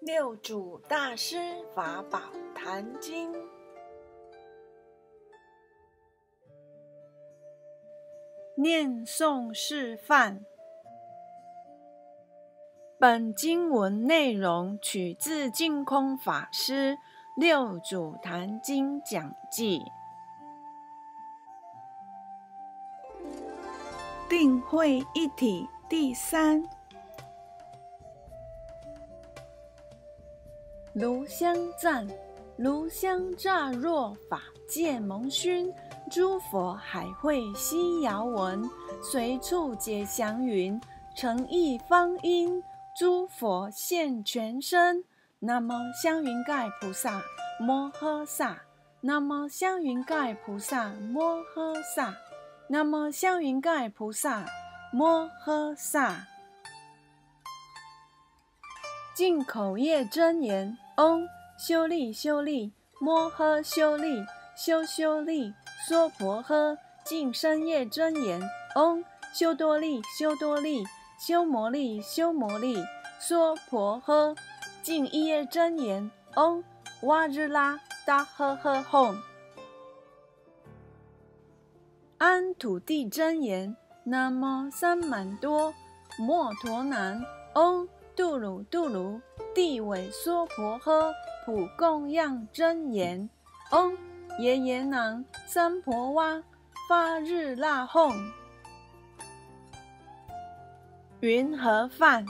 六祖大师法宝坛经，念诵示范。本经文内容取自净空法师《六祖坛经讲记》。定慧一体第三。炉香赞，炉香乍若法界蒙熏，诸佛海会悉遥闻，随处解祥云，诚意方音，诸佛现全身。南无香云盖菩萨摩诃萨，南无香云盖菩萨摩诃萨，南无香云盖菩萨摩诃萨。净口业真言：嗡修利修利摩诃修利修修利娑婆诃。净身业真言：嗡修多利修多利修摩利修摩利娑婆诃。净一业真言：嗡哇日拉达呵呵吽。安土地真言：南无三满多摩陀南。嗡。度鲁度鲁，地尾娑婆诃，普供养真言，嗡耶耶囊三婆哇，发日那吽。云何饭？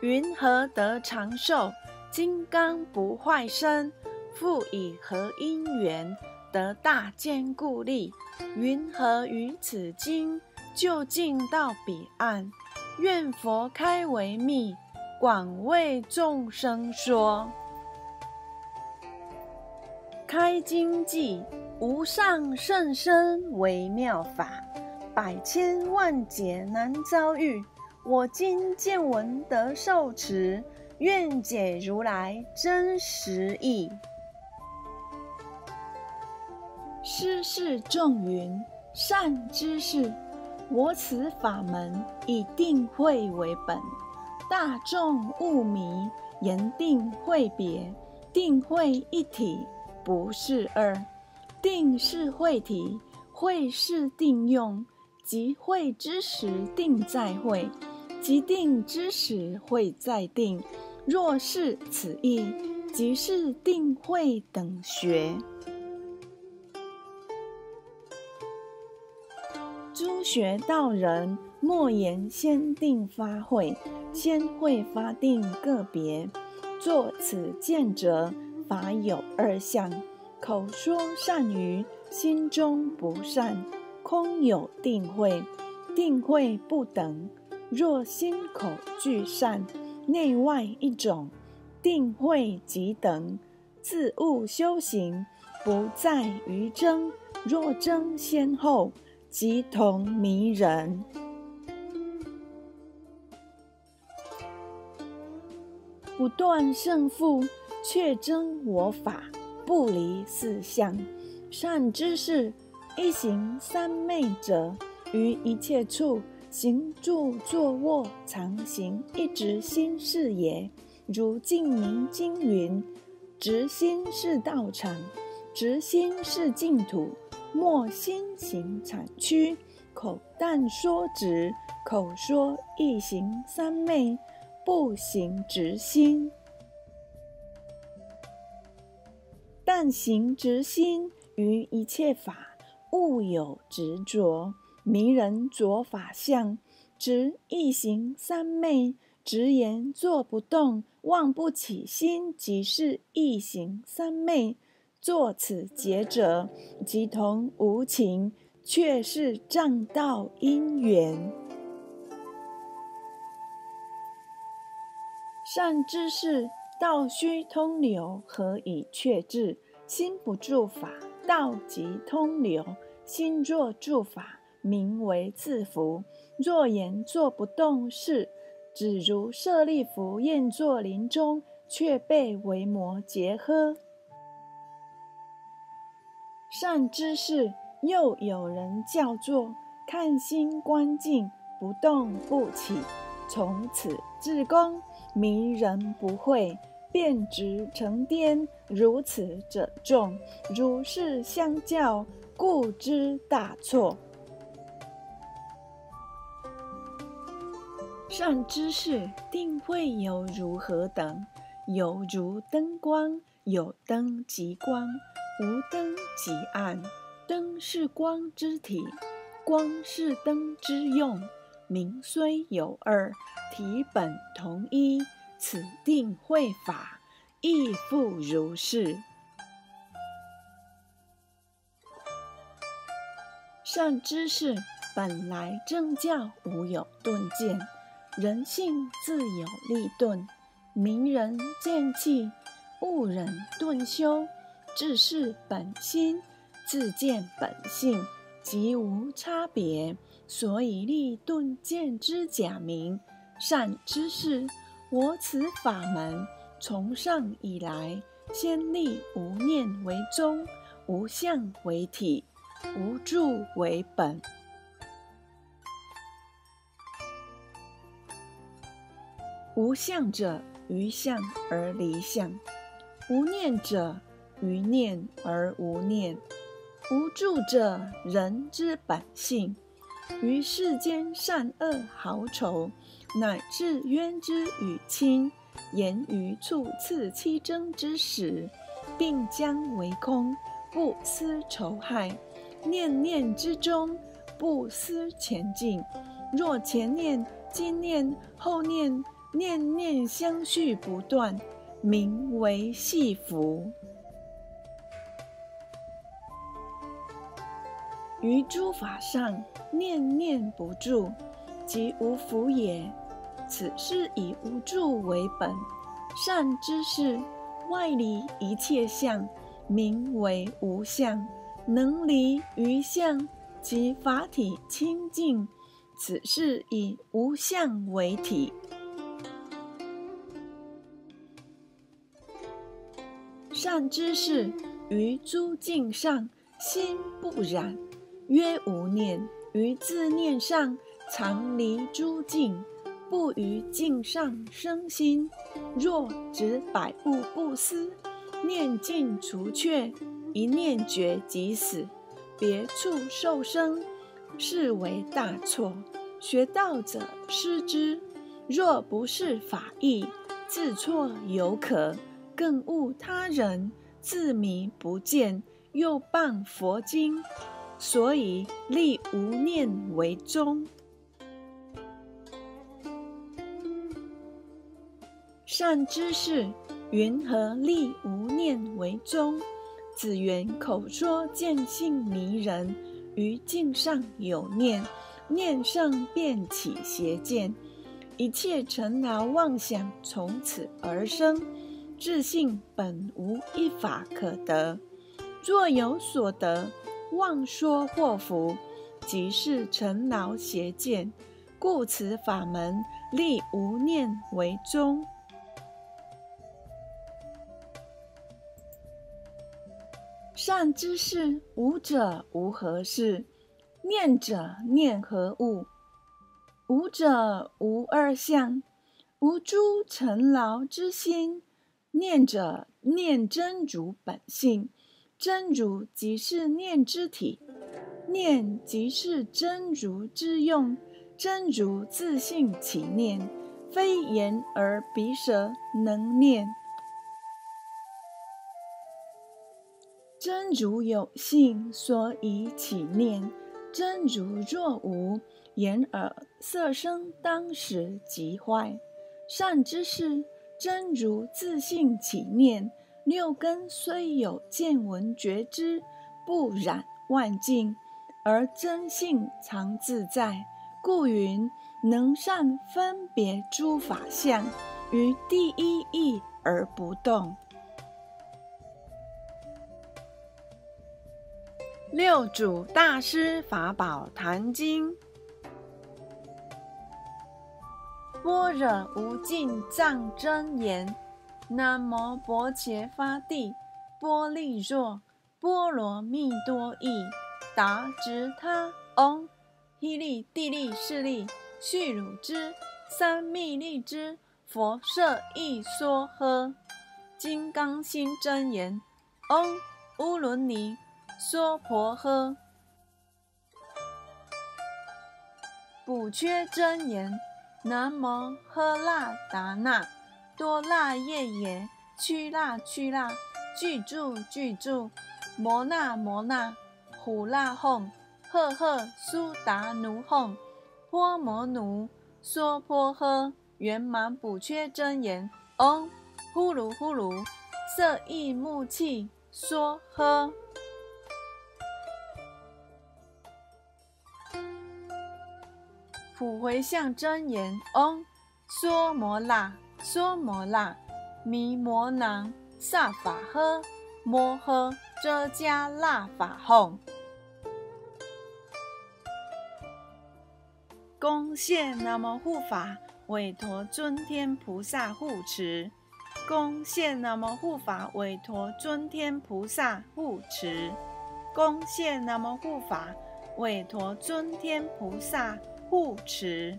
云何得长寿？金刚不坏身，复以何因缘得大坚固力？云何于此经就近到彼岸？愿佛开为密。广为众生说，开经记无上甚深微妙法，百千万劫难遭遇。我今见闻得受持，愿解如来真实义。师示众云：善知识，我此法门以定慧为本。大众勿迷，言定会别，定会一体，不是二。定是会体，会是定用。即会之时，定在会；即定之时，会在定。若是此意，即是定会等学。学道人，莫言先定发会。先会发定个别，作此见者，法有二相：口说善语，心中不善，空有定慧。定慧不等，若心口俱善，内外一种，定慧即等。自悟修行，不在于争。若争先后，即同迷人。不断胜负，却争我法，不离四相。善知识，一行三昧者，于一切处行住坐卧常行，一直心是也。如净明经云：直心是道场，直心是净土。莫心行产区，口但说直，口说一行三昧。不行直心，但行直心于一切法，勿有执着。迷人着法相，执一行三昧，直言坐不动，望不起心，即是一行三昧。作此劫者，即同无情，却是障道因缘。善知识，道须通流，何以确智？心不住法，道即通流；心若住法，名为自服。若言坐不动事，只如舍利弗宴坐林中，却被为魔劫呵。善知识，又有人叫做看心观境，不动不起，从此至功。迷人不会，变直成颠，如此者众。如是相教，故知大错。善知识，定会有如何等？有如灯光，有灯即光，无灯即暗。灯是光之体，光是灯之用。名虽有二，体本同一。此定慧法，亦复如是。善知识，本来正教无有顿见，人性自有立顿。明人见气，悟人顿修，自是本心，自见本性，即无差别。所以立顿见之假名。善知识，我此法门从上以来，先立无念为宗，无相为体，无住为本。无相者。于相而离相，无念者于念而无念，无助者人之本性。于世间善恶好丑，乃至冤之与亲，言于处次七争之时，并将为空，不思仇害；念念之中，不思前进。若前念、今念、后念。念念相续不断，名为系福。于诸法上，念念不住，即无福也。此是以无住为本。善知识，外离一切相，名为无相。能离于相，即法体清净。此是以无相为体。善知识，于诸境上心不染，曰无念；于自念上常离诸境，不于境上生心。若执百物不思，念尽除却，一念绝即死，别处受生，是为大错。学道者失之。若不是法义，自错犹可。更误他人，自迷不见，又谤佛经，所以立无念为宗。善知识，云何立无念为宗？子元口说见性迷人，于境上有念，念上便起邪见，一切尘劳妄想从此而生。自性本无一法可得，若有所得，妄说祸福，即是尘劳邪见。故此法门立无念为宗。善知识，无者无何事；念者念何物？无者无二相，无诸尘劳之心。念者念真如本性，真如即是念之体，念即是真如之用，真如自性起念，非言而鼻舌能念。真如有性，所以起念；真如若无，言耳色声当时即坏。善知识。真如自性起念，六根虽有见闻觉知，不染万境，而真性常自在，故云能善分别诸法相，于第一义而不动。六祖大师法宝坛经。般若无尽藏真言，南无薄伽伐帝，波利若波罗蜜多益，达直他唵，依利地利势利，续汝之三密利之，佛设一梭诃。金刚心真言：嗡乌伦尼娑婆诃。补缺真言：南无喝腊达那多腊夜耶屈腊屈腊具住具住摩那摩那呼腊吽赫赫苏达奴哄波摩奴娑婆诃。圆满补缺真言：嗡呼噜呼噜色意木气娑诃。普回向真言：嗡，娑摩那，娑摩那，弥摩囊萨法诃，摩诃遮迦那法吽。恭谢南无护法韦陀尊天菩萨护持，恭谢南无护法韦陀尊天菩萨护持，恭谢南无护法韦陀尊天菩萨。护持。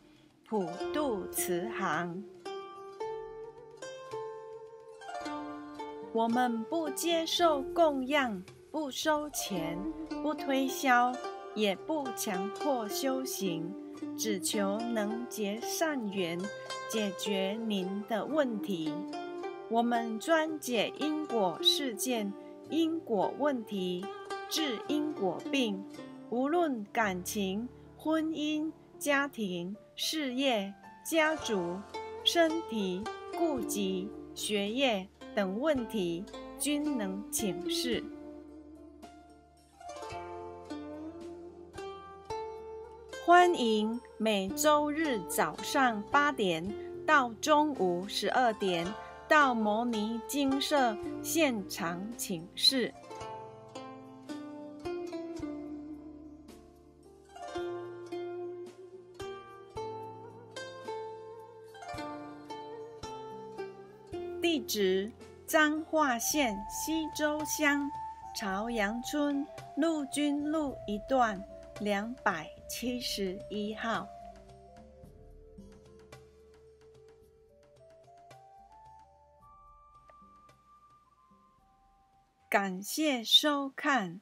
普渡慈航。我们不接受供养，不收钱，不推销，也不强迫修行。只求能结善缘，解决您的问题。我们专解因果事件、因果问题，治因果病。无论感情、婚姻、家庭、事业、家族、身体、顾及、学业等问题，均能请示。欢迎每周日早上八点到中午十二点到摩尼精舍现场请示。地址：彰化县西周乡朝阳村陆军路一段两百。七十一号，感谢收看。